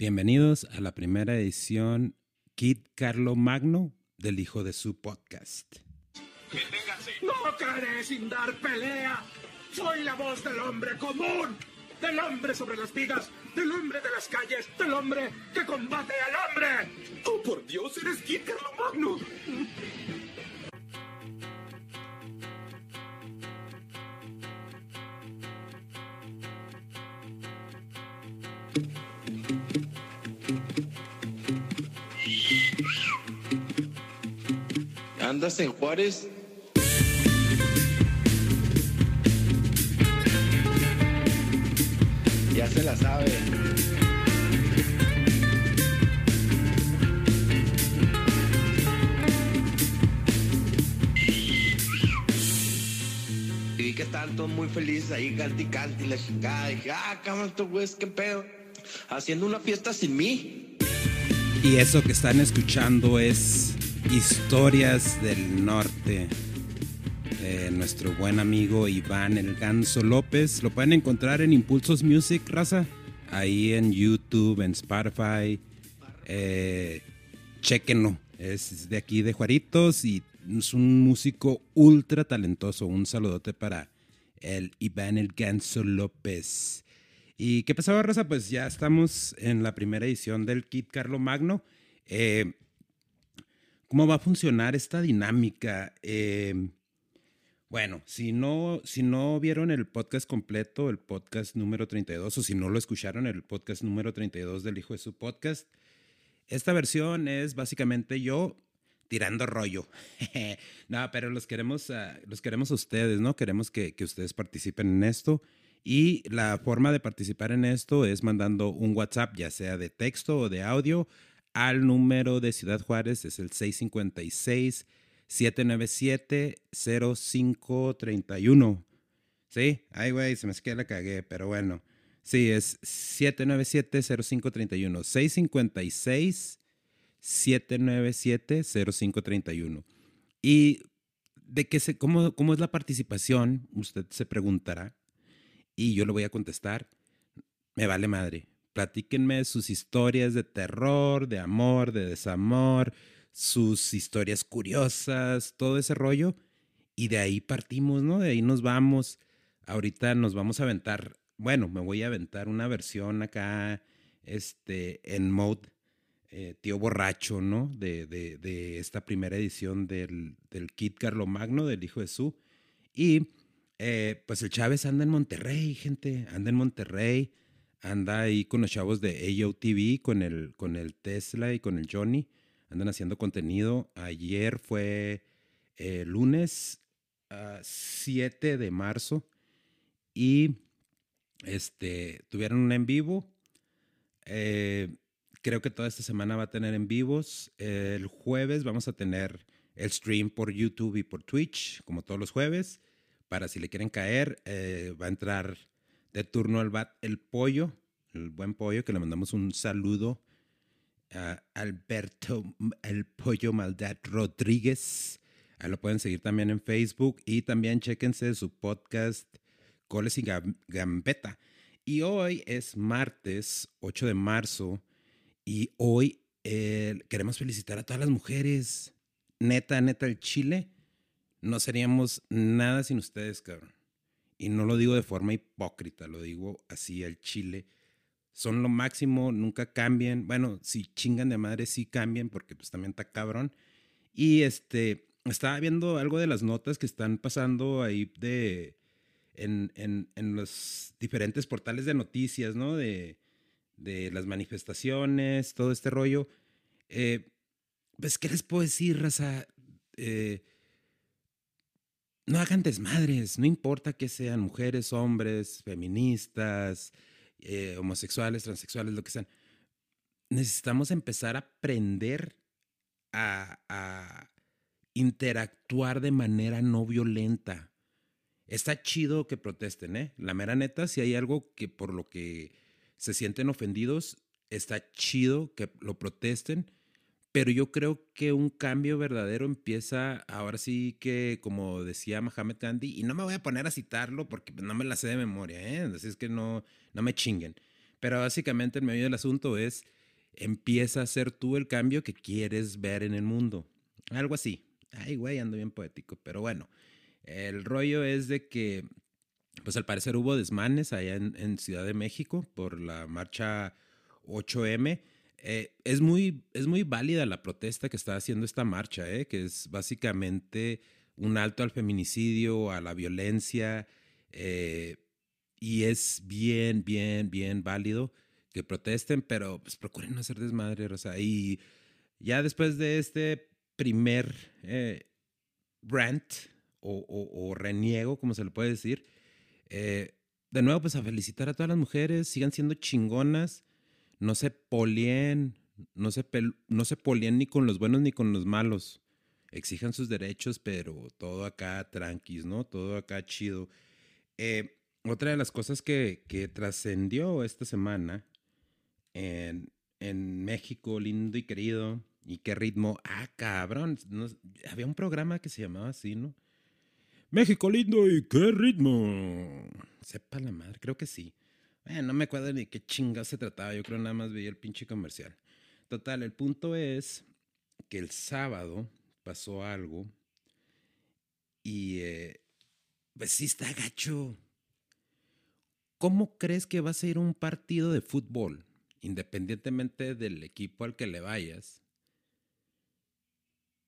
Bienvenidos a la primera edición Kid Carlo Magno del hijo de su podcast. No caeré sin dar pelea. Soy la voz del hombre común, del hombre sobre las vidas, del hombre de las calles, del hombre que combate al hombre. Oh, por Dios, eres Kid Carlo Magno. ¿Andas en Juárez? Ya se la sabe. Y vi que estaban todos muy felices ahí, canti canti, la chingada. dije, ah, cabrón, estos güeyes, qué pedo. Haciendo una fiesta sin mí. Y eso que están escuchando es Historias del Norte. nuestro buen amigo Iván El Ganso López. Lo pueden encontrar en Impulsos Music, raza. Ahí en YouTube, en Spotify. Eh, chequenlo. Es de aquí de Juaritos y es un músico ultra talentoso. Un saludote para el Iván El Ganso López. ¿Y qué pasaba, raza? Pues ya estamos en la primera edición del Kit Carlo Magno. Eh, ¿Cómo va a funcionar esta dinámica? Eh, bueno, si no, si no vieron el podcast completo, el podcast número 32, o si no lo escucharon, el podcast número 32 del Hijo de su Podcast, esta versión es básicamente yo tirando rollo. no, pero los queremos, a, los queremos a ustedes, ¿no? Queremos que, que ustedes participen en esto. Y la forma de participar en esto es mandando un WhatsApp, ya sea de texto o de audio, al número de Ciudad Juárez, es el 656 797 0531. Sí, ay, güey, se me es que la cagué, pero bueno. Sí, es 797-0531. 656-797-0531. Y de qué se, cómo, cómo es la participación, usted se preguntará. Y yo le voy a contestar, me vale madre. Platíquenme sus historias de terror, de amor, de desamor, sus historias curiosas, todo ese rollo. Y de ahí partimos, ¿no? De ahí nos vamos. Ahorita nos vamos a aventar, bueno, me voy a aventar una versión acá, este, en mode eh, tío borracho, ¿no? De, de, de, esta primera edición del, del Kit Carlo Magno, del Hijo de Su. Y eh, pues el Chávez anda en Monterrey, gente, anda en Monterrey, anda ahí con los chavos de AOTV, con el, con el Tesla y con el Johnny andan haciendo contenido. Ayer fue eh, lunes uh, 7 de marzo y este, tuvieron un en vivo. Eh, creo que toda esta semana va a tener en vivos. el jueves vamos a tener el stream por YouTube y por Twitch, como todos los jueves. Para si le quieren caer, eh, va a entrar de turno al bat el pollo, el buen pollo, que le mandamos un saludo a Alberto El Pollo Maldad Rodríguez. Ahí lo pueden seguir también en Facebook y también chéquense su podcast Coles y Gambeta. Y hoy es martes 8 de marzo y hoy eh, queremos felicitar a todas las mujeres. Neta, neta, el Chile. No seríamos nada sin ustedes, cabrón. Y no lo digo de forma hipócrita, lo digo así al Chile son lo máximo, nunca cambien. Bueno, si chingan de madre, sí cambien, porque pues también está cabrón. Y este, estaba viendo algo de las notas que están pasando ahí de, en, en, en los diferentes portales de noticias, ¿no? De, de las manifestaciones, todo este rollo. Eh, pues, ¿qué les puedo decir, raza? Eh, no hagan desmadres, no importa que sean mujeres, hombres, feministas, eh, homosexuales, transexuales, lo que sean, necesitamos empezar a aprender a, a interactuar de manera no violenta. Está chido que protesten, ¿eh? La mera neta, si hay algo que por lo que se sienten ofendidos, está chido que lo protesten, pero yo creo que un cambio verdadero empieza ahora sí que, como decía Mohamed Gandhi, y no me voy a poner a citarlo porque no me la sé de memoria, ¿eh? Así es que no, no me chinguen. Pero básicamente el medio del asunto es, empieza a ser tú el cambio que quieres ver en el mundo. Algo así. Ay, güey, ando bien poético. Pero bueno, el rollo es de que, pues al parecer hubo desmanes allá en, Ciudad de México por la marcha 8M. Eh, es, muy, es muy válida la protesta que está haciendo esta marcha, eh, que es básicamente un alto al feminicidio, a la violencia, eh, y es bien, bien, bien válido que protesten, pero pues procuren no hacer desmadre, o sea, y ya después de este primer rant o, reniego, como se le puede decir, de nuevo, pues a felicitar a todas las mujeres, sigan siendo chingonas, no se polien, no se, no se polien ni con los buenos ni con los malos exijan sus derechos, pero todo acá tranquis, ¿no? Todo acá chido. Eh, otra de las cosas que, que trascendió esta semana en, en, México, lindo y querido, y qué ritmo, ah, cabrón, había un programa que se llamaba así, ¿no? México lindo y qué ritmo. Sepa la madre, creo que sí. No me acuerdo ni qué chinga se trataba, yo creo nada más veía el pinche comercial. Total, el punto es que el sábado pasó algo y eh, pues sí está gacho. ¿Cómo crees que vas a ir un partido de fútbol, independientemente del equipo al que le vayas,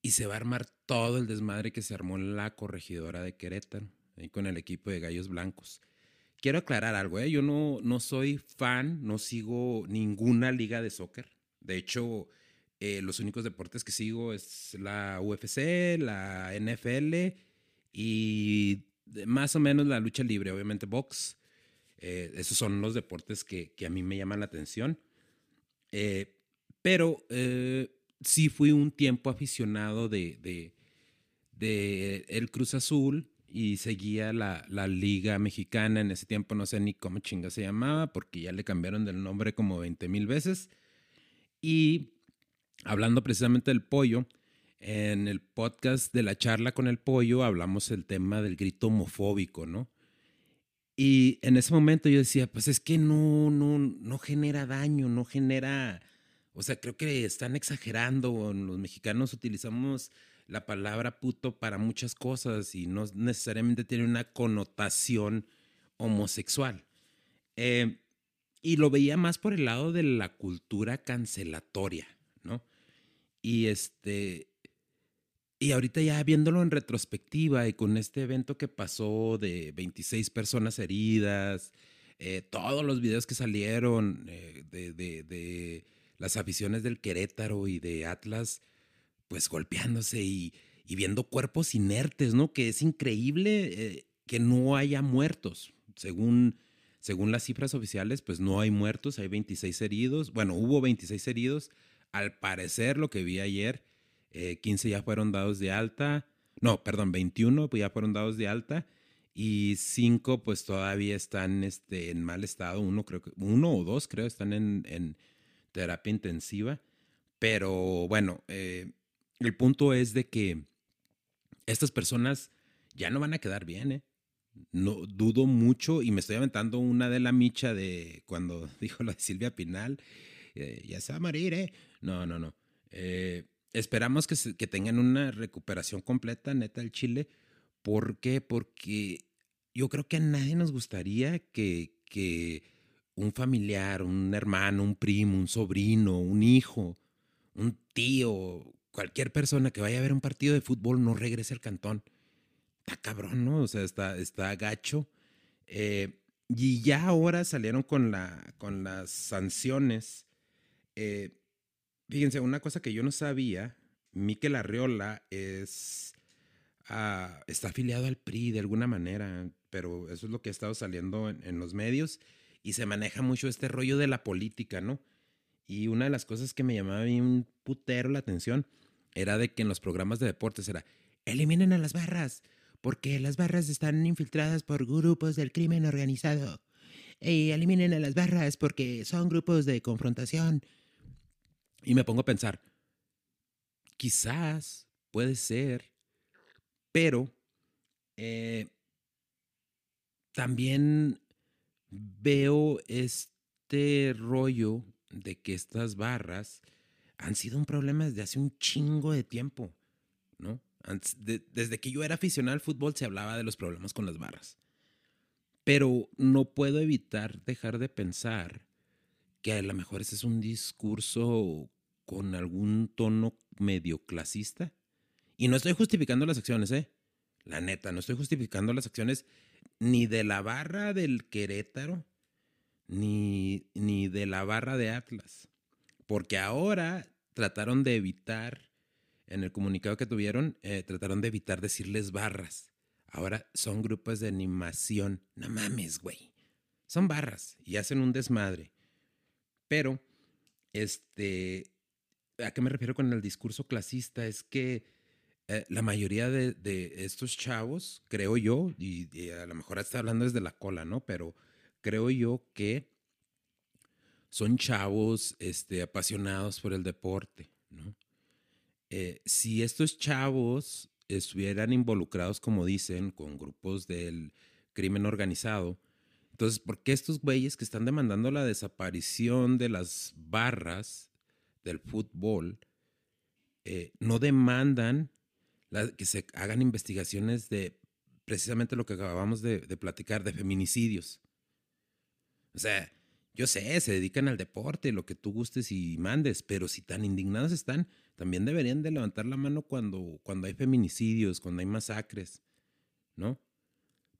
y se va a armar todo el desmadre que se armó en la corregidora de Querétaro, ahí con el equipo de Gallos Blancos? Quiero aclarar algo, ¿eh? yo no, soy fan, no sigo ninguna liga de soccer. De hecho, eh, los únicos deportes que sigo es la UFC, la NFL y más o menos la lucha libre, obviamente box. Eh, esos son los deportes que, a mí me llaman la atención. Pero sí fui un tiempo aficionado de, de, el Cruz Azul y seguía la, la, Liga Mexicana. En ese tiempo no sé ni cómo chinga se llamaba porque ya le cambiaron del nombre como 20 mil veces. Y hablando precisamente del pollo, en el podcast de la charla con el pollo hablamos el tema del grito homofóbico, ¿no? Y en ese momento yo decía, pues es que no, no, no genera daño, no genera, o sea, creo que están exagerando. Los mexicanos utilizamos la palabra puto para muchas cosas y no necesariamente tiene una connotación homosexual. Eh, y lo veía más por el lado de la cultura cancelatoria, ¿no? Y este, y ahorita ya viéndolo en retrospectiva y con este evento que pasó de 26 personas heridas, eh, todos los videos que salieron eh, de, de, las aficiones del Querétaro y de Atlas, pues golpeándose y, y viendo cuerpos inertes, ¿no? Que es increíble eh, que no haya muertos. Según, según las cifras oficiales, pues no hay muertos, hay 26 heridos. Bueno, hubo 26 heridos al parecer, lo que vi ayer, 15 eh, ya fueron dados de alta. No, perdón, 21 pues ya fueron dados de alta y 5 pues todavía están este, en mal estado. Uno, creo que, uno o dos creo están en, terapia intensiva. Pero bueno, eh, el punto es de que estas personas ya no van a quedar bien, ¿eh? No dudo mucho y me estoy aventando una de la micha de cuando dijo la de Silvia Pinal, eh, ya se va a morir, ¿eh? No, no, no. Eh, esperamos que, que, tengan una recuperación completa, neta, el Chile. ¿Por qué? Porque yo creo que a nadie nos gustaría que, que un familiar, un hermano, un primo, un sobrino, un hijo, un tío, cualquier persona que vaya a ver un partido de fútbol no regrese al cantón. Está cabrón, ¿no? O sea, está, está gacho. Eh, y ya ahora salieron con, la, con las sanciones. Eh, Fíjense, una cosa que yo no sabía, Miquel Arriola es, ah, está afiliado al PRI de alguna manera, pero eso es lo que ha estado saliendo en, los medios y se maneja mucho este rollo de la política, ¿no? Y una de las cosas que me llamaba bien putero la atención era de que en los programas de deportes era, eliminen a las barras, porque las barras están infiltradas por grupos del crimen organizado. Y eliminen a las barras porque son grupos de confrontación. Y me pongo a pensar, quizás puede ser, pero eh, también veo este rollo de que estas barras han sido un problema desde hace un chingo de tiempo, ¿no? desde que yo era aficionado al fútbol se hablaba de los problemas con las barras. Pero no puedo evitar dejar de pensar que a lo mejor ese es un discurso con algún tono medio clasista. Y no estoy justificando las acciones, ¿eh? La neta, no estoy justificando las acciones ni de la barra del Querétaro, ni, ni de la barra de Atlas. Porque ahora trataron de evitar, en el comunicado que tuvieron, eh, trataron de evitar decirles barras. Ahora son grupos de animación. No mames, güey. Son barras y hacen un desmadre. Pero, este, ¿a qué me refiero con el discurso clasista? Es que eh, la mayoría de, estos chavos, creo yo, y, a lo mejor está hablando desde la cola, ¿no? Pero creo yo que son chavos este, apasionados por el deporte, ¿no? Eh, si estos chavos estuvieran involucrados, como dicen, con grupos del crimen organizado, entonces, ¿por qué estos güeyes que están demandando la desaparición de las barras del fútbol eh, no demandan que se hagan investigaciones de precisamente lo que acabamos de, platicar, de feminicidios? O sea, yo sé, se dedican al deporte, lo que tú gustes y mandes, pero si tan indignados están, también deberían de levantar la mano cuando, cuando hay feminicidios, cuando hay masacres, ¿no?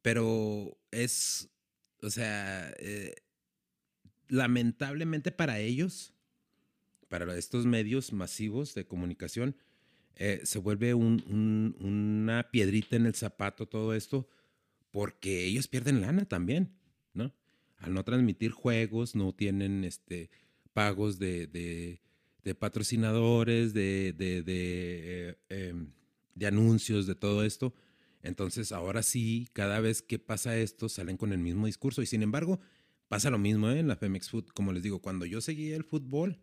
Pero es o sea, eh, lamentablemente para ellos, para estos medios masivos de comunicación, eh, se vuelve una piedrita en el zapato todo esto, porque ellos pierden lana también, ¿no? Al no transmitir juegos, no tienen este, pagos de, patrocinadores, de, eh, em, de anuncios, de todo esto entonces, ahora sí, cada vez que pasa esto, salen con el mismo discurso. Y sin embargo, pasa lo mismo ¿eh? en la Femex Food. Como les digo, cuando yo seguía el fútbol,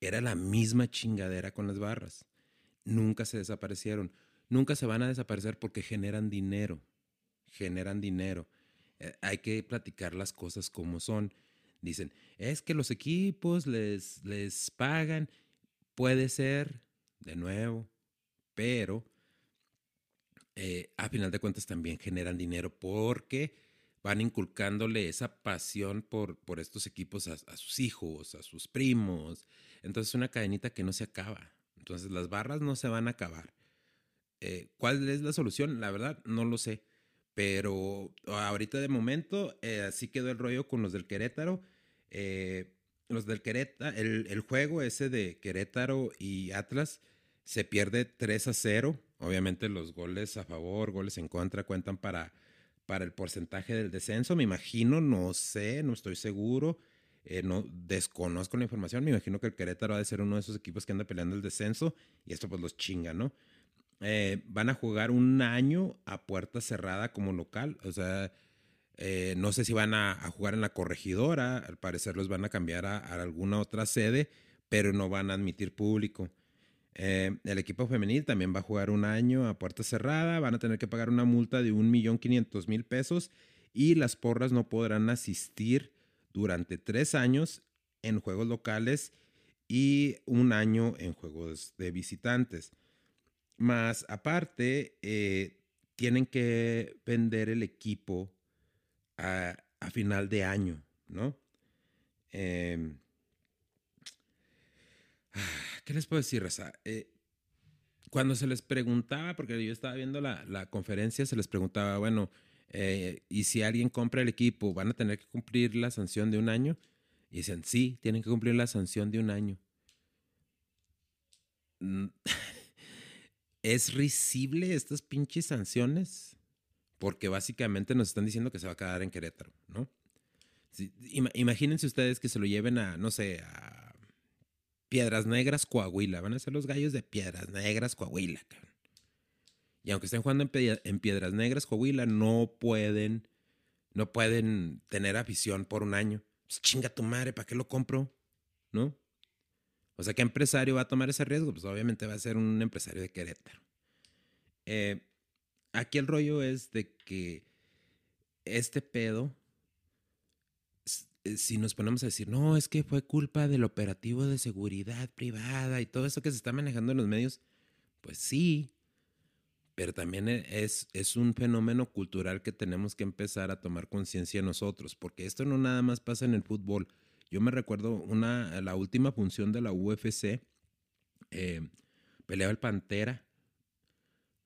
era la misma chingadera con las barras. Nunca se desaparecieron. Nunca se van a desaparecer porque generan dinero. Generan dinero. Eh, hay que platicar las cosas como son. Dicen, es que los equipos les, les pagan. Puede ser, de nuevo, pero eh, a final de cuentas también generan dinero porque van inculcándole esa pasión por, por estos equipos a, sus hijos, a sus primos. Entonces es una cadenita que no se acaba. Entonces las barras no se van a acabar. Eh, ¿Cuál es la solución? La verdad, no lo sé. Pero ahorita de momento, eh, así quedó el rollo con los del Querétaro. los del Querétaro, el, el, juego ese de Querétaro y Atlas se pierde 3 a 0 Obviamente los goles a favor, goles en contra cuentan para, para el porcentaje del descenso. Me imagino, no sé, no estoy seguro. Eh, no desconozco la información. Me imagino que el Querétaro ha de ser uno de esos equipos que anda peleando el descenso y esto pues los chinga, ¿no? Eh, van a jugar un año a puerta cerrada como local. O sea, eh, no sé si van a, jugar en la corregidora. Al parecer los van a cambiar a, alguna otra sede, pero no van a admitir público. Eh, el equipo femenil también va a jugar un año a puerta cerrada, van a tener que pagar una multa de 1.500.000 pesos y las porras no podrán asistir durante tres años en juegos locales y un año en juegos de visitantes. Más aparte, eh, tienen que vender el equipo a, final de año, ¿no? Em, ¿Qué les puedo decir, Raza? Eh, cuando se les preguntaba, porque yo estaba viendo la, conferencia, se les preguntaba, bueno, eh, ¿y si alguien compra el equipo, van a tener que cumplir la sanción de un año? Y dicen, sí, tienen que cumplir la sanción de un año. ¿Es risible estas pinches sanciones? Porque básicamente nos están diciendo que se va a quedar en Querétaro, ¿no? imagínense ustedes que se lo lleven a, no sé, a Piedras Negras, Coahuila. Van a ser los gallos de Piedras Negras, Coahuila. Y aunque estén jugando en, Piedras Negras, Coahuila, no pueden, no pueden tener afición por un año. Pues chinga tu madre, ¿para qué lo compro? ¿No? O sea, ¿qué empresario va a tomar ese riesgo? Pues obviamente va a ser un empresario de Querétaro. Eh, aquí el rollo es de que este pedo eh, si nos ponemos a decir, no, es que fue culpa del operativo de seguridad privada y todo eso que se está manejando en los medios, pues sí, pero también e, es, es un fenómeno cultural que tenemos que empezar a tomar conciencia nosotros, porque esto no nada más pasa en el fútbol. Yo me recuerdo una, la última función de la UFC, eh, peleaba el Pantera,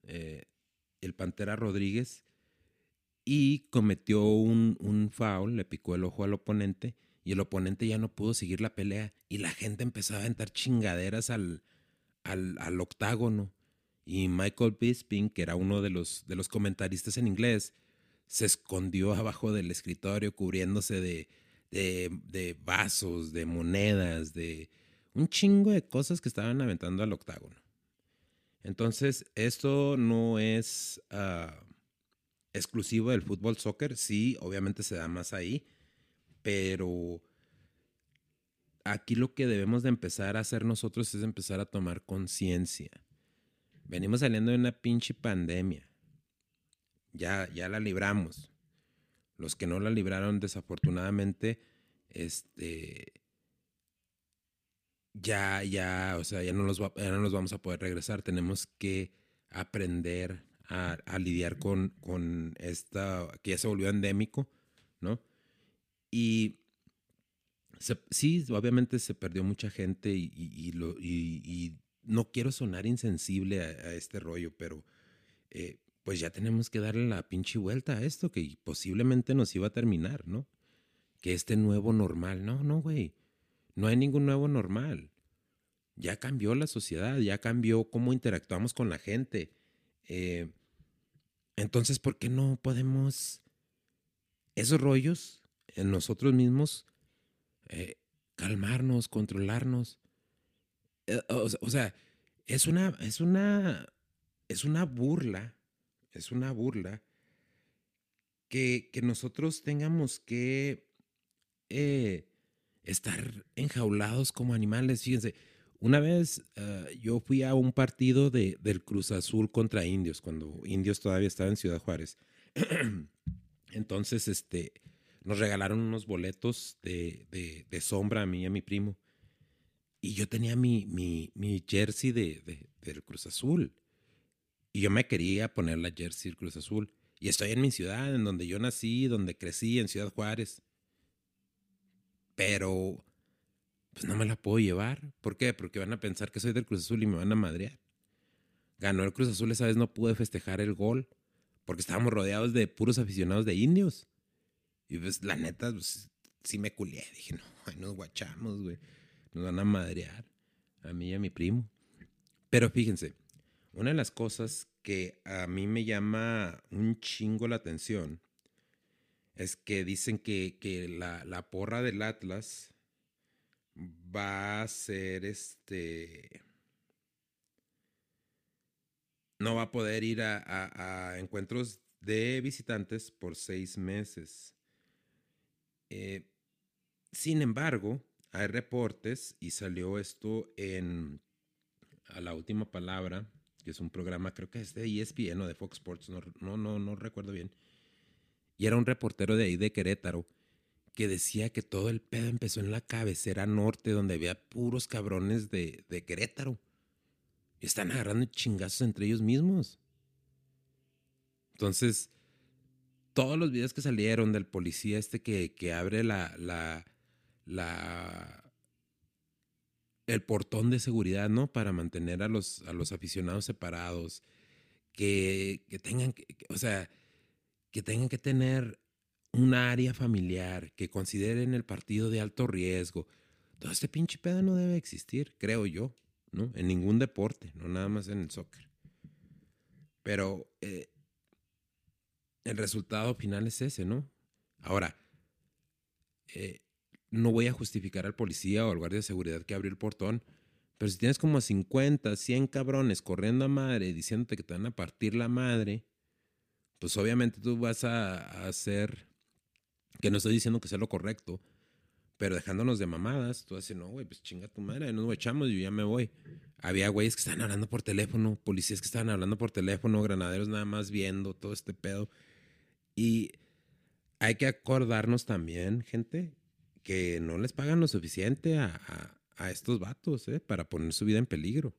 eh, el Pantera Rodríguez, y cometió un, un foul, le picó el ojo al oponente y el oponente ya no pudo seguir la pelea y la gente empezaba a aventar chingaderas al, al, octágono. Y Michael Bisping, que era uno de los, de los comentaristas en inglés, se escondió abajo del escritorio cubriéndose de, de, vasos, de monedas, de un chingo de cosas que estaban aventando al octágono. Entonces, esto no es... Ah, exclusivo del fútbol soccer, sí, obviamente se da más ahí, pero aquí lo que debemos de empezar a hacer nosotros es empezar a tomar conciencia. Venimos saliendo de una pinche pandemia. Ya, ya la libramos. Los que no la libraron, desafortunadamente, este, ya, ya, o sea, ya no, los ya no nos vamos a poder regresar. Tenemos que aprender a, lidiar con, con, esta, que ya se volvió endémico, ¿no? Y sí, obviamente se perdió mucha gente y no quiero sonar insensible a, este rollo, pero eh, pues ya tenemos que darle la pinche vuelta a esto que posiblemente nos iba a terminar, ¿no? Que este nuevo normal, no, no, güey, no hay ningún nuevo normal. Ya cambió la sociedad, ya cambió cómo interactuamos con la gente. Eh, entonces, ¿por qué no podemos esos rollos en nosotros mismos eh, calmarnos, controlarnos? Eh, o, sea, es una, es una, es una burla, es una burla que, nosotros tengamos que estar enjaulados como animales. Fíjense, una vez ah, yo fui a un partido de, del Cruz Azul contra Indios, cuando Indios todavía estaba en Ciudad Juárez. Entonces, este, nos regalaron unos boletos de, de, sombra a mí y a mi primo. Y yo tenía mi, mi, mi jersey de, del Cruz Azul. Y yo me quería poner la jersey Cruz Azul. Y estoy en mi ciudad, en donde yo nací, donde crecí, en Ciudad Juárez. Pero pues no me la puedo llevar. ¿Por qué? Porque van a pensar que soy del Cruz Azul y me van a madrear. Ganó el Cruz Azul, esa vez no pude festejar el gol porque estábamos rodeados de puros aficionados de indios. Y pues la neta, pues, sí me culié. Dije, no, nos guachamos, güey. Nos van a madrear a mí y a mi primo. Pero fíjense, una de las cosas que a mí me llama un chingo la atención es que dicen que, que la, la porra del Atlas va a ser este... No va a poder ir a, encuentros de visitantes por seis meses. Eh, sin embargo, hay reportes y salió esto en a la última palabra, que es un programa, creo que es de ESPN o de Fox Sports, no, no, no, no recuerdo bien. Y era un reportero de ahí de Querétaro que decía que todo el pedo empezó en la cabecera norte, donde había puros cabrones de, de Querétaro. Están agarrando chingazos entre ellos mismos. Entonces, todos los videos que salieron del policía este que, que abre la, la, la, el portón de seguridad, ¿no? Para mantener a los, a los aficionados separados, que, que tengan, que, o sea, que tengan que tener un área familiar, que consideren el partido de alto riesgo. Todo este pinche pedo no debe existir, creo yo, ¿no? En ningún deporte, no nada más en el soccer. Pero eh, el resultado final es ese, ¿no? Ahora, eh, no voy a justificar al policía o al guardia de seguridad que abrió el portón, pero si tienes como 50, 100 cabrones corriendo a madre diciéndote que te van a partir la madre, pues obviamente tú vas a hacer que no estoy diciendo que sea lo correcto, pero dejándonos de mamadas, tú dices, no, güey, pues chinga tu madre, nos echamos, yo ya me voy. Había güeyes que estaban hablando por teléfono, policías que estaban hablando por teléfono, granaderos nada más viendo todo este pedo. Y hay que acordarnos también, gente, que no les pagan lo suficiente a, a, estos vatos ¿eh? para poner su vida en peligro.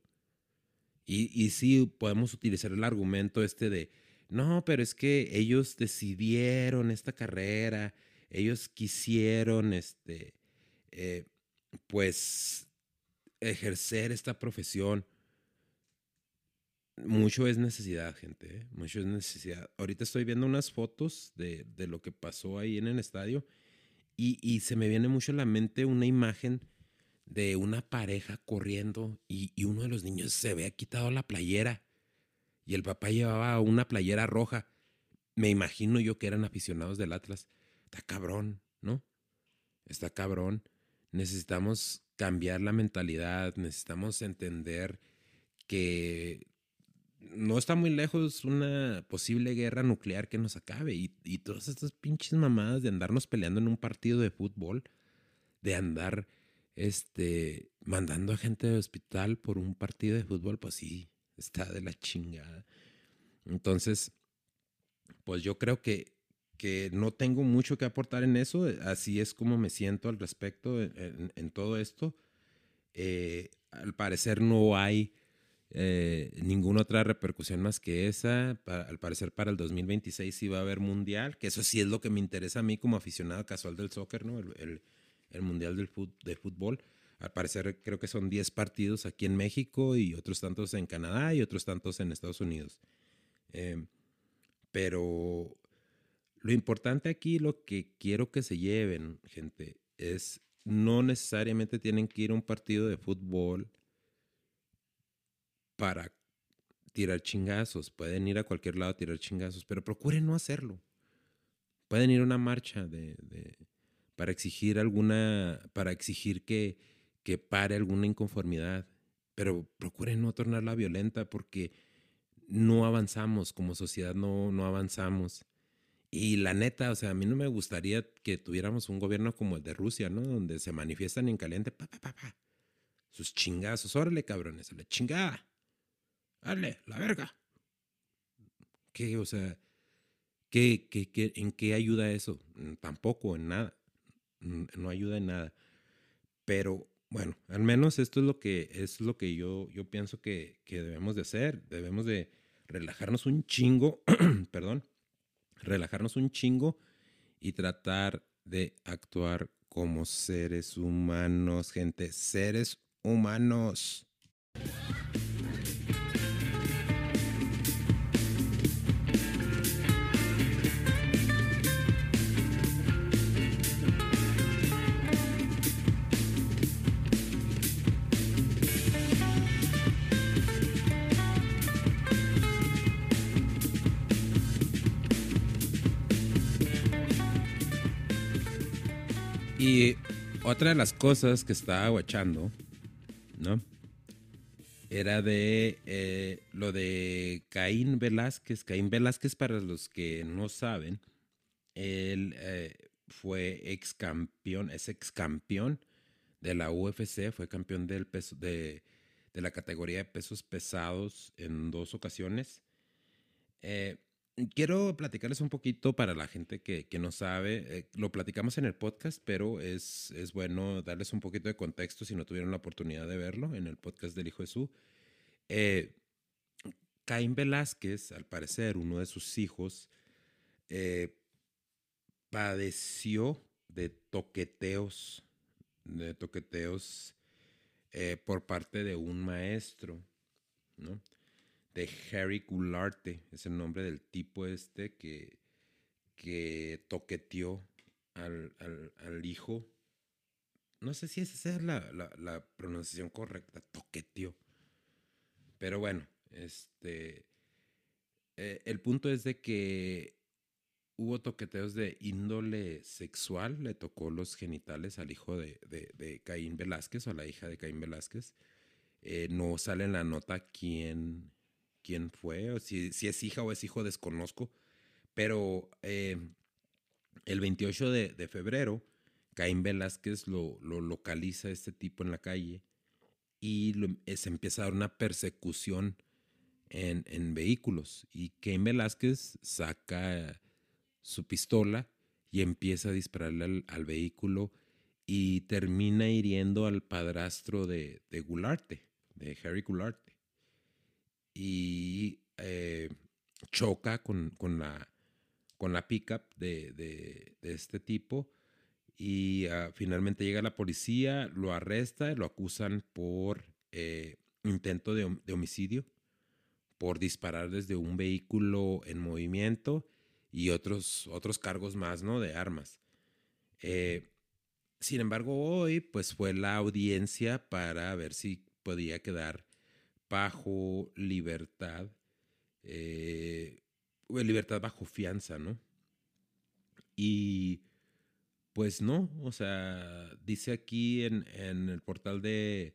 Y, y sí podemos utilizar el argumento este de, no, pero es que ellos decidieron esta carrera, ellos quisieron, este, eh, pues, ejercer esta profesión. Mucho es necesidad, gente, ¿eh? mucho es necesidad. Ahorita estoy viendo unas fotos de, de lo que pasó ahí en el estadio y, se me viene mucho a la mente una imagen de una pareja corriendo y, y uno de los niños se había quitado la playera y el papá llevaba una playera roja. Me imagino yo que eran aficionados del Atlas. Está cabrón, ¿no? Está cabrón. Necesitamos cambiar la mentalidad, necesitamos entender que no está muy lejos una posible guerra nuclear que nos acabe. Y, y, todas estas pinches mamadas de andarnos peleando en un partido de fútbol, de andar este, mandando a gente de hospital por un partido de fútbol, pues sí, está de la chingada. Entonces, pues yo creo que, que no tengo mucho que aportar en eso. Así es como me siento al respecto en, todo esto. Eh, al parecer no hay eh, ninguna otra repercusión más que esa. al parecer para el 2026 sí va a haber mundial, que eso sí es lo que me interesa a mí como aficionado casual del soccer, ¿no? El, el, mundial del de fútbol. Al parecer creo que son 10 partidos aquí en México y otros tantos en Canadá y otros tantos en Estados Unidos. Eh, pero lo importante aquí, lo que quiero que se lleven, gente, es no necesariamente tienen que ir a un partido de fútbol para tirar chingazos. Pueden ir a cualquier lado a tirar chingazos, pero procuren no hacerlo. Pueden ir a una marcha de, para exigir alguna, para exigir que, que pare alguna inconformidad, pero procuren no tornarla violenta porque no avanzamos como sociedad, no, no avanzamos. Y la neta, o sea, a mí no me gustaría que tuviéramos un gobierno como el de Rusia, ¿no? Donde se manifiestan en caliente, pa, pa, pa, pa. Sus chingazos, órale, cabrones, a la chingada. Dale, la verga. ¿Qué? O sea, ¿qué, qué, qué, en qué ayuda eso? Mm, tampoco, en nada. Mm, no ayuda en nada. Pero bueno, al menos esto es lo que, es lo que yo, yo pienso que, que debemos de hacer. Debemos de relajarnos un chingo, perdón, relajarnos un chingo y tratar de actuar como seres humanos, gente, seres humanos. Otra de las cosas que estaba aguachando, ¿no? Era de eh, lo de Caín Velázquez. Caín Velázquez, para los que no saben, él eh, fue ex campeón, es ex campeón de la UFC, fue campeón del peso, de, de la categoría de pesos pesados en dos ocasiones. Eh, quiero platicarles un poquito para la gente que, no sabe. Eh, lo platicamos en el podcast, pero es, es, bueno darles un poquito de contexto si no tuvieron la oportunidad de verlo en el podcast del Hijo Jesús. Eh, Caín Velázquez, al parecer, uno de sus hijos, eh, padeció de toqueteos, de toqueteos por parte de un maestro, ¿no? De Harry Goularte, es el nombre del tipo este que, que toqueteó al, hijo. No sé si esa es la, pronunciación correcta, toqueteó. Pero bueno, este, eh, el punto es de que hubo toqueteos de índole sexual, le tocó los genitales al hijo de, Caín Velázquez o a la hija de Caín Velázquez. Eh, no sale en la nota quién, quién fue, si, si es hija o es hijo, desconozco. Pero eh, el 28 de, febrero, Caín Velázquez lo, lo, localiza este tipo en la calle y eh, se empieza a dar una persecución en, en vehículos. Y Caín Velázquez saca su pistola y empieza a dispararle al, vehículo y termina hiriendo al padrastro de, de Gularte, de Harry Gularte. Y eh, choca con, la, con la pickup de, de, este tipo y ah, finalmente llega la policía, lo arresta, lo acusan por eh, intento de, homicidio, por disparar desde un vehículo en movimiento y otros, otros cargos más, ¿no? De armas. Eh, sin embargo, hoy pues fue la audiencia para ver si podía quedar bajo libertad, eh, libertad bajo fianza, ¿no? Y pues no, o sea, dice aquí en, el portal de,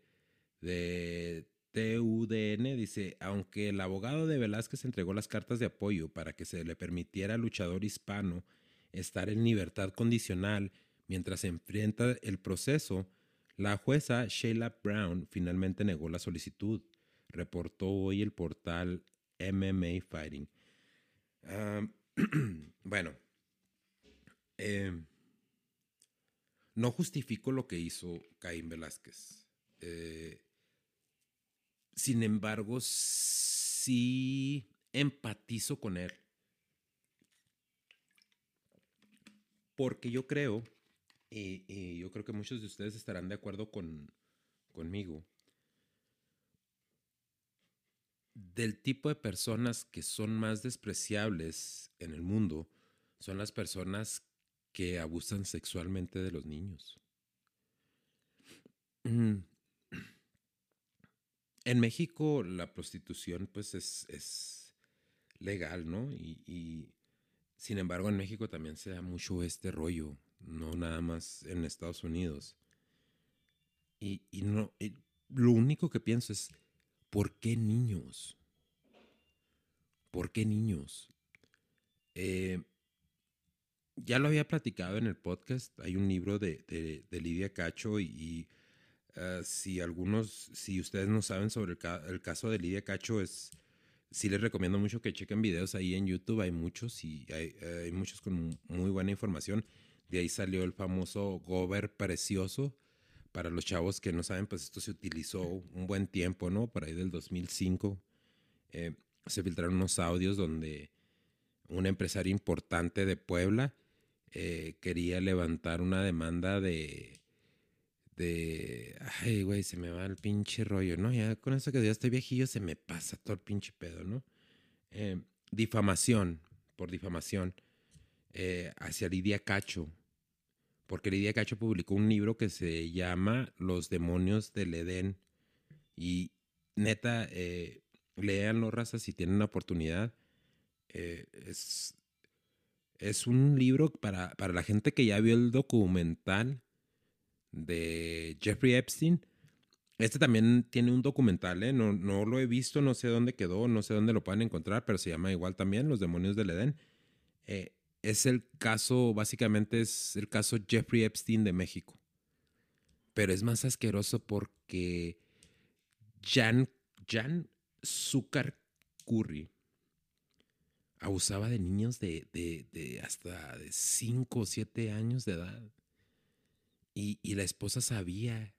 de TUDN, dice, aunque el abogado de Velázquez entregó las cartas de apoyo para que se le permitiera al luchador hispano estar en libertad condicional mientras se enfrenta el proceso, la jueza Sheila Brown finalmente negó la solicitud, reportó hoy el portal MMA Fighting. bueno, em, no justifico lo que hizo Caín Velázquez. Eh, sin embargo, sí empatizo con él. Porque yo creo, y, yo creo que muchos de ustedes estarán de acuerdo con, conmigo, del tipo de personas que son más despreciables en el mundo son las personas que abusan sexualmente de los niños. Mm. En México la prostitución pues es, legal, ¿no? Y, sin embargo en México también se da mucho este rollo, no nada más en Estados Unidos. Y, no, lo único que pienso es, ¿por qué niños? ¿Por qué niños? Eh, ya lo había platicado en el podcast. Hay un libro de, Lidia Cacho y, ah, si algunos, si ustedes no saben sobre el, caso de Lidia Cacho, es, sí les recomiendo mucho que chequen videos ahí en YouTube. Hay muchos y hay, muchos con muy buena información. De ahí salió el famoso Gober Precioso. Para los chavos que no saben, pues esto se utilizó un buen tiempo, ¿no? Por ahí del 2005. Eh, se filtraron unos audios donde un empresario importante de Puebla eh, quería levantar una demanda de, de, ay, güey, se me va el pinche rollo, ¿no? Ya con eso que ya estoy viejillo se me pasa todo el pinche pedo, ¿no? Eh, difamación, por difamación, eh, hacia Lidia Cacho, porque Lidia Cacho publicó un libro que se llama Los demonios del Edén y neta, eh, leanlo, raza, si tienen la oportunidad. es es un libro para, la gente que ya vio el documental de Jeffrey Epstein. Este también tiene un documental, ¿eh? no, no lo he visto, no sé dónde quedó, no sé dónde lo pueden encontrar, pero se llama igual también Los Demonios del Edén. Eh, es el caso, básicamente es el caso Jeffrey Epstein de México. Pero es más asqueroso porque Jan, Jan Zucker Curry abusaba de niños de, de, hasta de 5 o 7 años de edad. Y, la esposa sabía.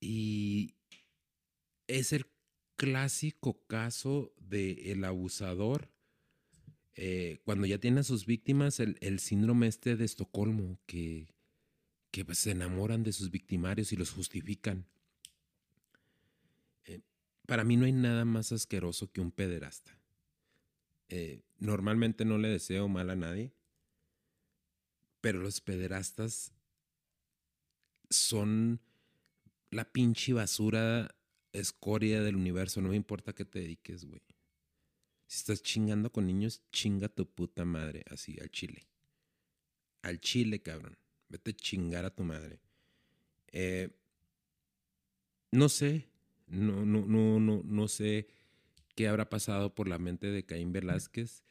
Y es el clásico caso del abusador eh, cuando ya tiene a sus víctimas el, síndrome este de Estocolmo, que, que pues, se enamoran de sus victimarios y los justifican. Eh, para mí no hay nada más asqueroso que un pederasta. Eh, normalmente no le deseo mal a nadie, pero los pederastas son la pinche basura escoria del universo. No me importa que te dediques, güey. Si estás chingando con niños, chinga tu puta madre, así, al chile. Al chile, cabrón. Vete a chingar a tu madre. Eh, no sé, no, no, no, no, no sé qué habrá pasado por la mente de Caín Velázquez,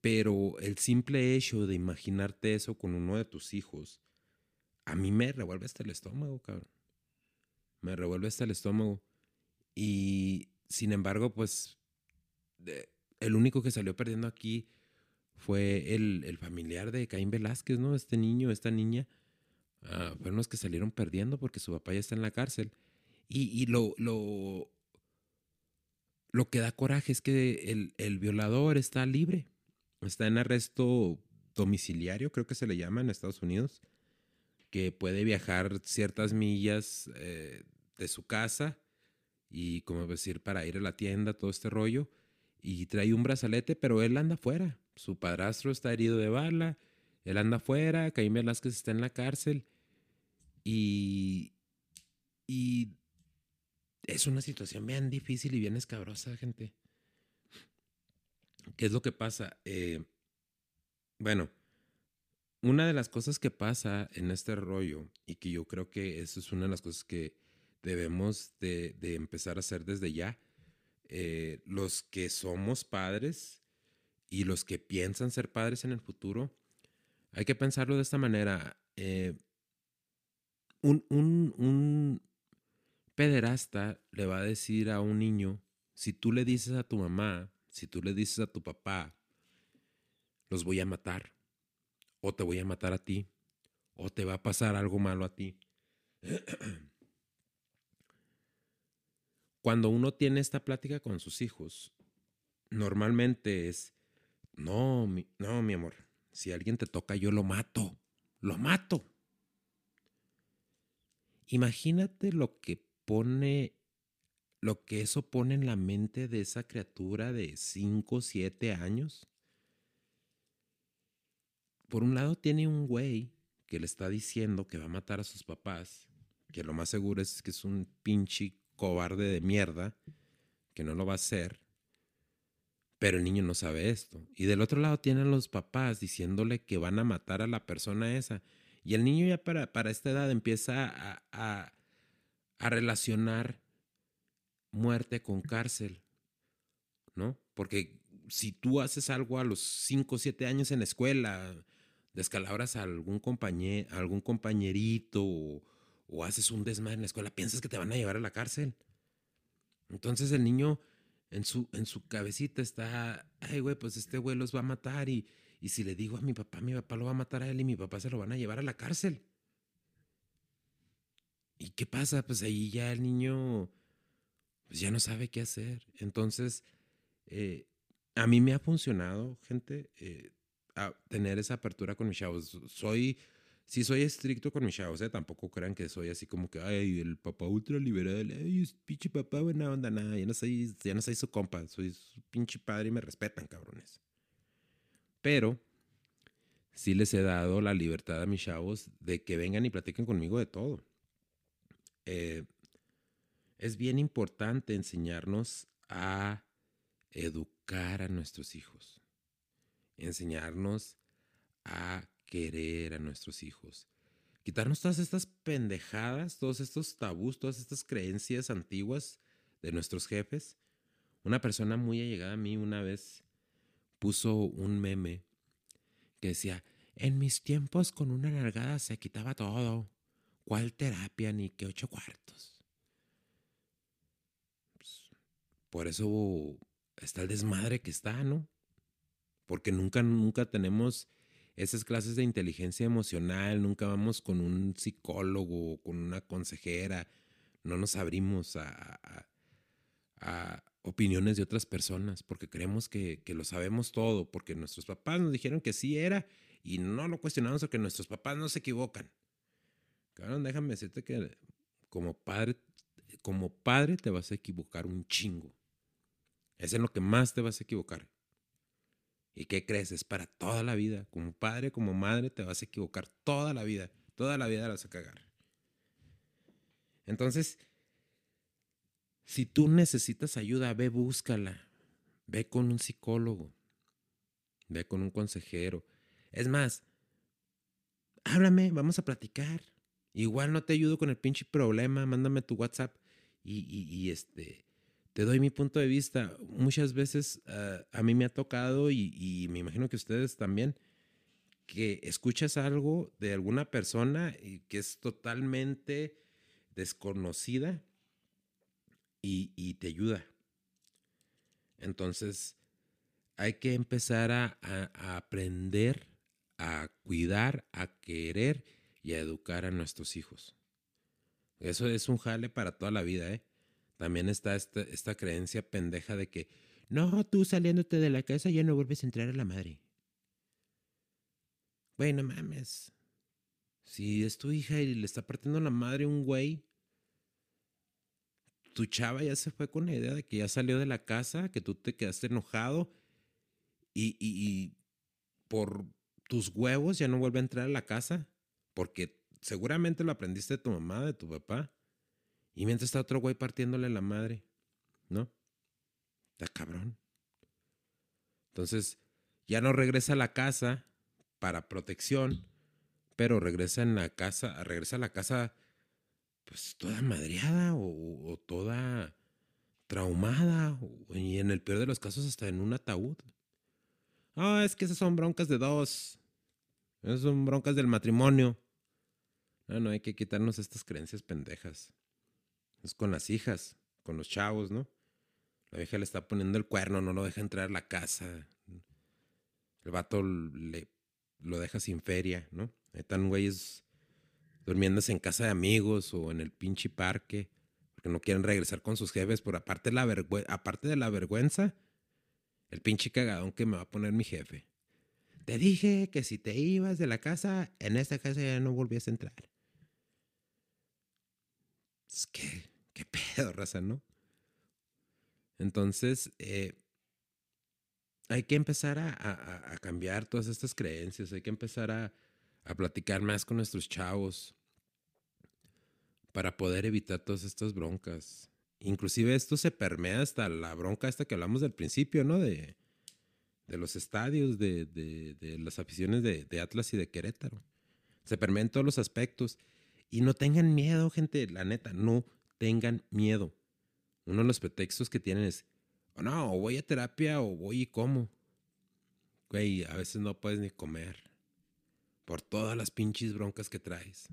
pero el simple hecho de imaginarte eso con uno de tus hijos, a mí me revuelve hasta el estómago, cabrón. Me revuelve hasta el estómago. Y sin embargo, pues el único que salió perdiendo aquí fue el, el, familiar de Caín Velázquez, ¿no? Este niño, esta niña, Ah, fueron los que salieron perdiendo porque su papá ya está en la cárcel. Y, lo, lo, lo que da coraje es que el, el, violador está libre, está en arresto domiciliario, creo que se le llama en Estados Unidos, que puede viajar ciertas millas eh, de su casa y, como decir, para ir a la tienda, todo este rollo, y trae un brazalete, pero él anda afuera. Su padrastro está herido de bala, él anda afuera, Caín Velázquez está en la cárcel y, y es una situación bien difícil y bien escabrosa, gente. ¿Qué es lo que pasa? Eh, bueno, una de las cosas que pasa en este rollo, y que yo creo que eso es una de las cosas que debemos de, empezar a hacer desde ya, eh, los que somos padres y los que piensan ser padres en el futuro, hay que pensarlo de esta manera. Eh, un, un, pederasta le va a decir a un niño, si tú le dices a tu mamá, si tú le dices a tu papá, los voy a matar, o te voy a matar a ti, o te va a pasar algo malo a ti. Cuando uno tiene esta plática con sus hijos, normalmente es, no, no, mi amor, si alguien te toca yo lo mato, lo mato. Imagínate lo que pone, lo que eso pone en la mente de esa criatura de 5, 7 años. Por un lado tiene un güey que le está diciendo que va a matar a sus papás, que lo más seguro es que es un pinche cobarde de mierda, que no lo va a hacer, pero el niño no sabe esto. Y del otro lado tienen los papás diciéndole que van a matar a la persona esa. Y el niño ya para, para esta edad empieza a, a relacionar muerte con cárcel, ¿no? Porque si tú haces algo a los 5 o 7 años en la escuela, descalabras a algún, compañero, algún compañerito o, haces un desmadre en la escuela, piensas que te van a llevar a la cárcel. Entonces el niño en su, en su cabecita está, ay, güey, pues este güey los va a matar y, y si le digo a mi papá, mi papá lo va a matar a él y mi papá se lo van a llevar a la cárcel. ¿Y qué pasa? Pues ahí ya el niño pues ya no sabe qué hacer. Entonces, eh, a mí me ha funcionado, gente, eh, tener esa apertura con mis chavos. Soy, sí soy estricto con mis chavos, ¿eh? tampoco crean que soy así como que, ay, el papá ultraliberal, ay, es pinche papá, buena onda, nada, ya no soy, ya no soy su compa, soy su pinche padre y me respetan, cabrones. Pero sí les he dado la libertad a mis chavos de que vengan y platiquen conmigo de todo. Eh, es bien importante enseñarnos a educar a nuestros hijos, enseñarnos a querer a nuestros hijos, quitarnos todas estas pendejadas, todos estos tabús, todas estas creencias antiguas de nuestros jefes. Una persona muy allegada a mí una vez puso un meme que decía, en mis tiempos con una nalgada se quitaba todo. ¿Cuál terapia ni qué ocho cuartos? Pues, por eso está el desmadre que está, ¿no? Porque nunca, nunca tenemos esas clases de inteligencia emocional, nunca vamos con un psicólogo, con una consejera, no nos abrimos a, opiniones de otras personas, porque creemos que, que, lo sabemos todo, porque nuestros papás nos dijeron que sí era y no lo cuestionamos porque nuestros papás no se equivocan. Cabrón, déjame decirte que como padre, como padre te vas a equivocar un chingo. Es en lo que más te vas a equivocar. ¿Y qué crees? Es para toda la vida. Como padre, como madre, te vas a equivocar toda la vida. Toda la vida la vas a cagar. Entonces, si tú necesitas ayuda, ve, búscala. Ve con un psicólogo. Ve con un consejero. Es más, háblame, vamos a platicar. Igual no te ayudo con el pinche problema, mándame tu WhatsApp y, este, te doy mi punto de vista. Muchas veces ah, a mí me ha tocado y, me imagino que ustedes también, que escuchas algo de alguna persona y que es totalmente desconocida y, te ayuda. Entonces, hay que empezar a aprender, a cuidar, a querer y a educar a nuestros hijos. Eso es un jale para toda la vida, ¿eh? También está esta, esta creencia pendeja de que, no, tú saliéndote de la casa ya no vuelves a entrar a la madre. Güey, no mames. Si es tu hija y le está partiendo la madre un güey, tu chava ya se fue con la idea de que ya salió de la casa, que tú te quedaste enojado y, y por tus huevos ya no vuelve a entrar a la casa, porque seguramente lo aprendiste de tu mamá, de tu papá. Y mientras está otro güey partiéndole la madre, ¿no? Está cabrón. Entonces, ya no regresa a la casa para protección, pero regresa en la casa, regresa a la casa pues toda madreada o, toda traumada y en el peor de los casos hasta en un ataúd. Ah, es que esas son broncas de dos. Esas son broncas del matrimonio. No, no, hay que quitarnos estas creencias pendejas. Es con las hijas, con los chavos, ¿no? La vieja le está poniendo el cuerno, no lo deja entrar a la casa. El vato le, lo deja sin feria, ¿no? Están güeyes durmiéndose en casa de amigos o en el pinche parque, porque no quieren regresar con sus jefes, por aparte la, aparte de la vergüenza, el pinche cagadón que me va a poner mi jefe. Te dije que si te ibas de la casa, en esta casa ya no volvías a entrar. Es que, qué pedo, raza, ¿no? Entonces, eh, hay que empezar a, cambiar todas estas creencias, hay que empezar a, a platicar más con nuestros chavos para poder evitar todas estas broncas. Inclusive esto se permea hasta la bronca esta que hablamos del principio, ¿no? De, de los estadios, de, de, las aficiones de, Atlas y de Querétaro. Se permea en todos los aspectos. Y no tengan miedo, gente, la neta, no tengan miedo. Uno de los pretextos que tienen es, oh, no, o voy a terapia o voy y como. Güey, a veces no puedes ni comer por todas las pinches broncas que traes.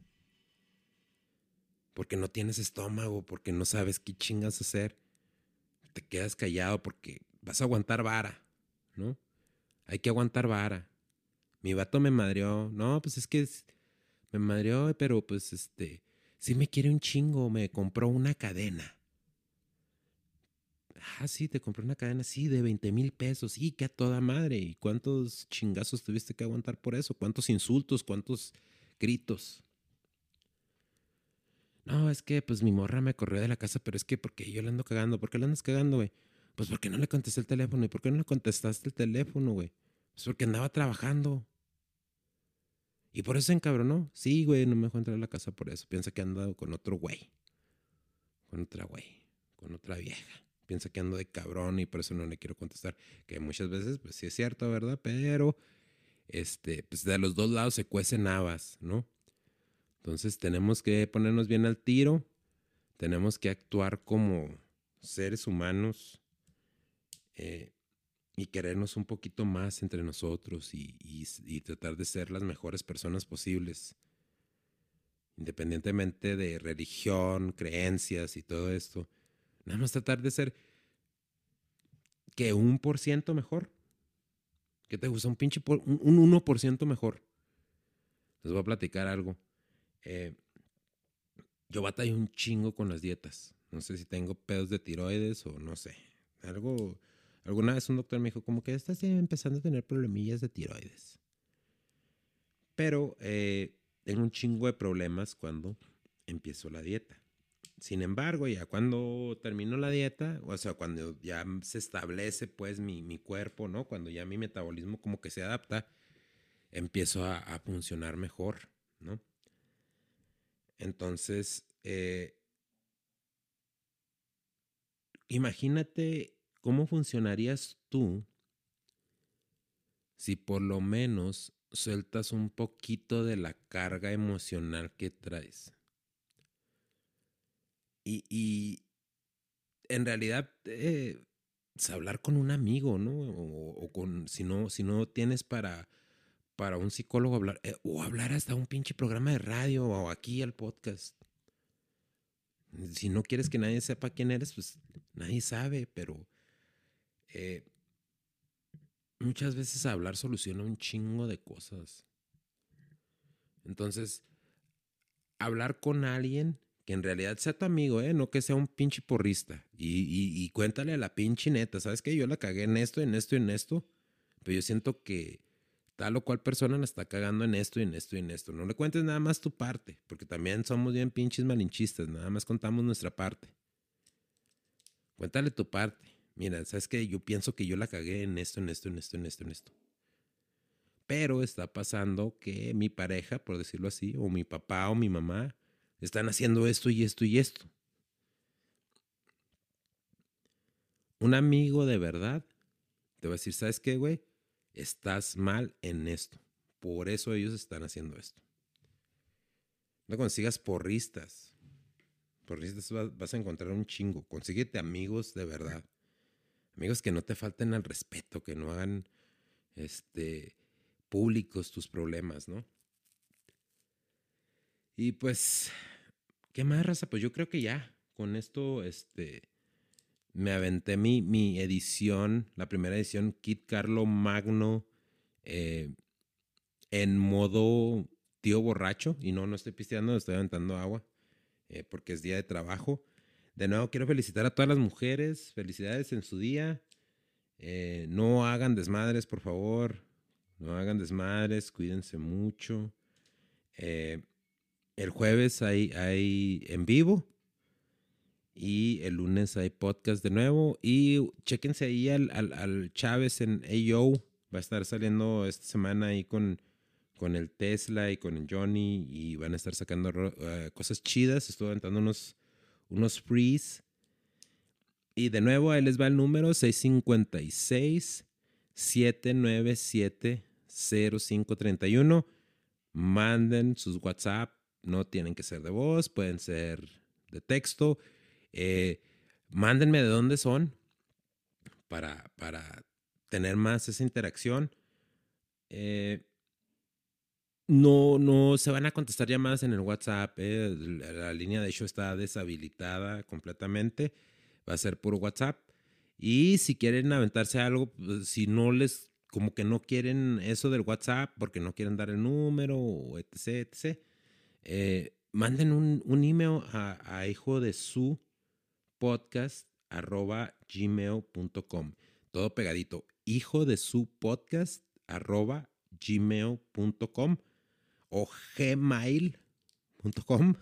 Porque no tienes estómago, porque no sabes qué chingas hacer. Te quedas callado porque vas a aguantar vara, ¿no? Hay que aguantar vara. Mi vato me madrió. No, pues es que me madrió, pero pues este, sí me quiere un chingo. Me compró una cadena. Ah, sí, te compré una cadena, sí, de 20 mil pesos. Sí, que a toda madre. ¿Y cuántos chingazos tuviste que aguantar por eso? ¿Cuántos insultos? ¿Cuántos gritos? No, es que pues mi morra me corrió de la casa, pero es que porque yo le ando cagando. ¿Por qué le andas cagando, güey? Pues porque no le contesté el teléfono. ¿Y por qué no le contestaste el teléfono, güey? Pues porque andaba trabajando. Y por eso se encabronó. Sí, güey, no me dejó entrar a la casa por eso. Piensa que ando con otro güey. Con otra güey. Con otra vieja piensa que ando de cabrón y por eso no le quiero contestar. Que muchas veces, pues sí es cierto, ¿verdad? Pero, este, pues de los dos lados se cuecen habas, ¿no? Entonces tenemos que ponernos bien al tiro, tenemos que actuar como seres humanos eh, y querernos un poquito más entre nosotros y, y tratar de ser las mejores personas posibles, independientemente de religión, creencias y todo esto Nada más tratar de ser que un por ciento mejor. ¿Qué te gusta? Un pinche por, un, 1% mejor. Les voy a platicar algo. Eh, yo batallo un chingo con las dietas. No sé si tengo pedos de tiroides o no sé. Algo. Alguna vez un doctor me dijo, como que estás empezando a tener problemillas de tiroides. Pero eh, tengo un chingo de problemas cuando empiezo la dieta. Sin embargo, ya cuando termino la dieta, o sea, cuando ya se establece pues mi, cuerpo, ¿no? Cuando ya mi metabolismo como que se adapta, empiezo a, funcionar mejor, ¿no? Entonces, eh, imagínate cómo funcionarías tú si por lo menos sueltas un poquito de la carga emocional que traes. Y, en realidad, eh, es hablar con un amigo, ¿no? O, con, si no, si no tienes para, para un psicólogo hablar, eh, o hablar hasta un pinche programa de radio o aquí al podcast. Si no quieres que nadie sepa quién eres, pues nadie sabe, pero eh, muchas veces hablar soluciona un chingo de cosas. Entonces, hablar con alguien que en realidad sea tu amigo, ¿eh? No que sea un pinche porrista. Y, y, cuéntale a la pinche neta, ¿sabes qué? Yo la cagué en esto, en esto en esto. Pero yo siento que tal o cual persona la está cagando en esto y en esto y en esto. No le cuentes nada más tu parte, porque también somos bien pinches malinchistas, nada más contamos nuestra parte. Cuéntale tu parte. Mira, ¿sabes qué? Yo pienso que yo la cagué en esto, en esto, en esto, en esto, en esto. Pero está pasando que mi pareja, por decirlo así, o mi papá o mi mamá, están haciendo esto y esto y esto. Un amigo de verdad te va a decir, ¿sabes qué, güey? Estás mal en esto. Por eso ellos están haciendo esto. No consigas porristas. Porristas vas a encontrar un chingo. Consíguete amigos de verdad. Amigos que no te falten al respeto, que no hagan este, públicos tus problemas, ¿no? Y pues, ¿qué más, raza? Pues yo creo que ya, con esto, este, me aventé mi, mi edición, la primera edición, Kit Carlo Magno, eh, en modo tío borracho. Y no, no estoy pisteando, estoy aventando agua, eh, porque es día de trabajo. De nuevo, quiero felicitar a todas las mujeres. Felicidades en su día. Eh, no hagan desmadres, por favor. No hagan desmadres, cuídense mucho. el jueves hay, hay en vivo y el lunes hay podcast de nuevo. Y chéquense ahí al, al, Chávez en AO. Va a estar saliendo esta semana ahí con, con el Tesla y con el Johnny. Y van a estar sacando eh, cosas chidas. Estuve aventando unos, unos frees. Y de nuevo ahí les va el número 656 797 0531. Manden sus WhatsApp. No tienen que ser de voz, pueden ser de texto. Eh, mándenme de dónde son para, para tener más esa interacción. Eh, no, no se van a contestar llamadas en el WhatsApp. Eh, la, línea de hecho está deshabilitada completamente. Va a ser puro WhatsApp. Y si quieren aventarse algo, pues, si no les, como que no quieren eso del WhatsApp porque no quieren dar el número o etc, etc, manden un, un email a, a, hijo de su podcast arroba gmail.com. Todo pegadito. Hijo de su podcast arroba gmail.com o gmail.com.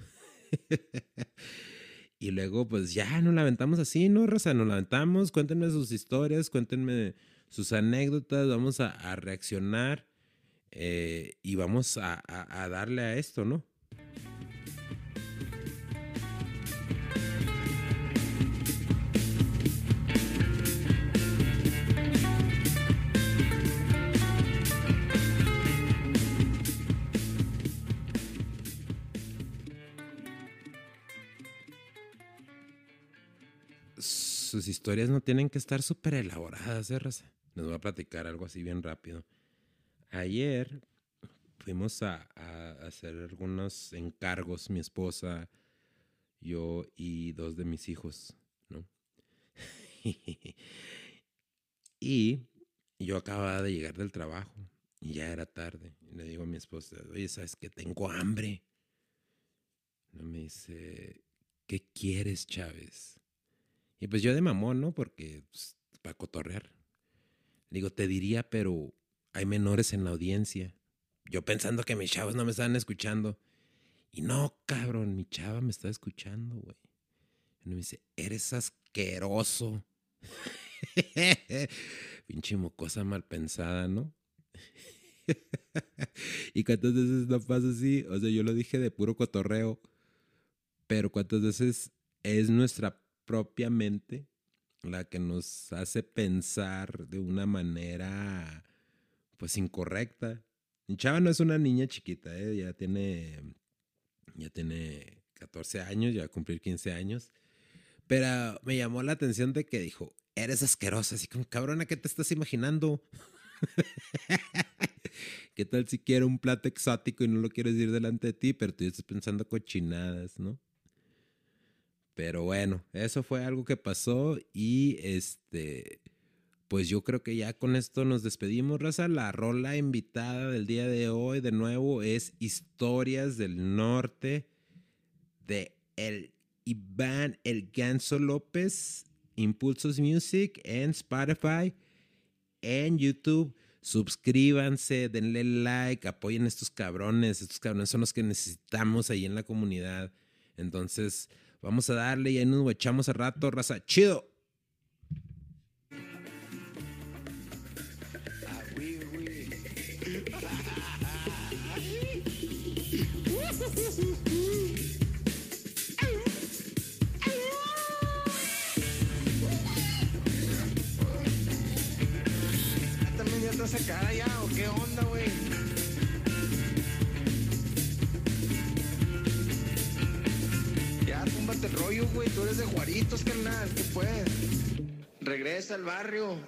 y luego, pues ya nos la aventamos así, ¿no, Rosa? Nos la aventamos. Cuéntenme sus historias, cuéntenme sus anécdotas. Vamos a, reaccionar eh, y vamos a darle a esto, ¿no? Sus historias no tienen que estar súper elaboradas, ¿eh, Les voy a platicar algo así bien rápido. Ayer fuimos a, hacer algunos encargos, mi esposa, yo y dos de mis hijos, ¿no? y yo acababa de llegar del trabajo y ya era tarde. Y le digo a mi esposa, oye, ¿sabes que Tengo hambre. Y me dice, ¿qué quieres, Chávez? Y pues yo de mamón, ¿no? Porque pues, para cotorrear. Digo, te diría, pero hay menores en la audiencia. Yo pensando que mis chavos no me estaban escuchando. Y no, cabrón, mi chava me está escuchando, güey. Y me dice, eres asqueroso. Pinche mocosa mal pensada, ¿no? y cuántas veces no pasa así. O sea, yo lo dije de puro cotorreo. Pero cuántas veces es nuestra propiamente la que nos hace pensar de una manera pues incorrecta. Chava no es una niña chiquita, ¿eh? ya tiene ya tiene 14 años, ya va a cumplir 15 años. Pero me llamó la atención de que dijo, eres asquerosa, así como cabrona, ¿qué te estás imaginando? ¿Qué tal si quiero un plato exótico y no lo quieres ir delante de ti, pero tú estás pensando cochinadas, ¿no? Pero bueno, eso fue algo que pasó y este, pues yo creo que ya con esto nos despedimos, Raza. La rola invitada del día de hoy de nuevo es Historias del Norte de el Iván El Ganso López, Impulsos Music en Spotify, en YouTube. Suscríbanse, denle like, apoyen a estos cabrones. Estos cabrones son los que necesitamos ahí en la comunidad. Entonces, vamos a darle y ahí nos echamos a rato, raza. Chido. ¿También ya el rollo, güey. Tú eres de Juaritos, carnal. ¿Qué pues? Regresa al barrio.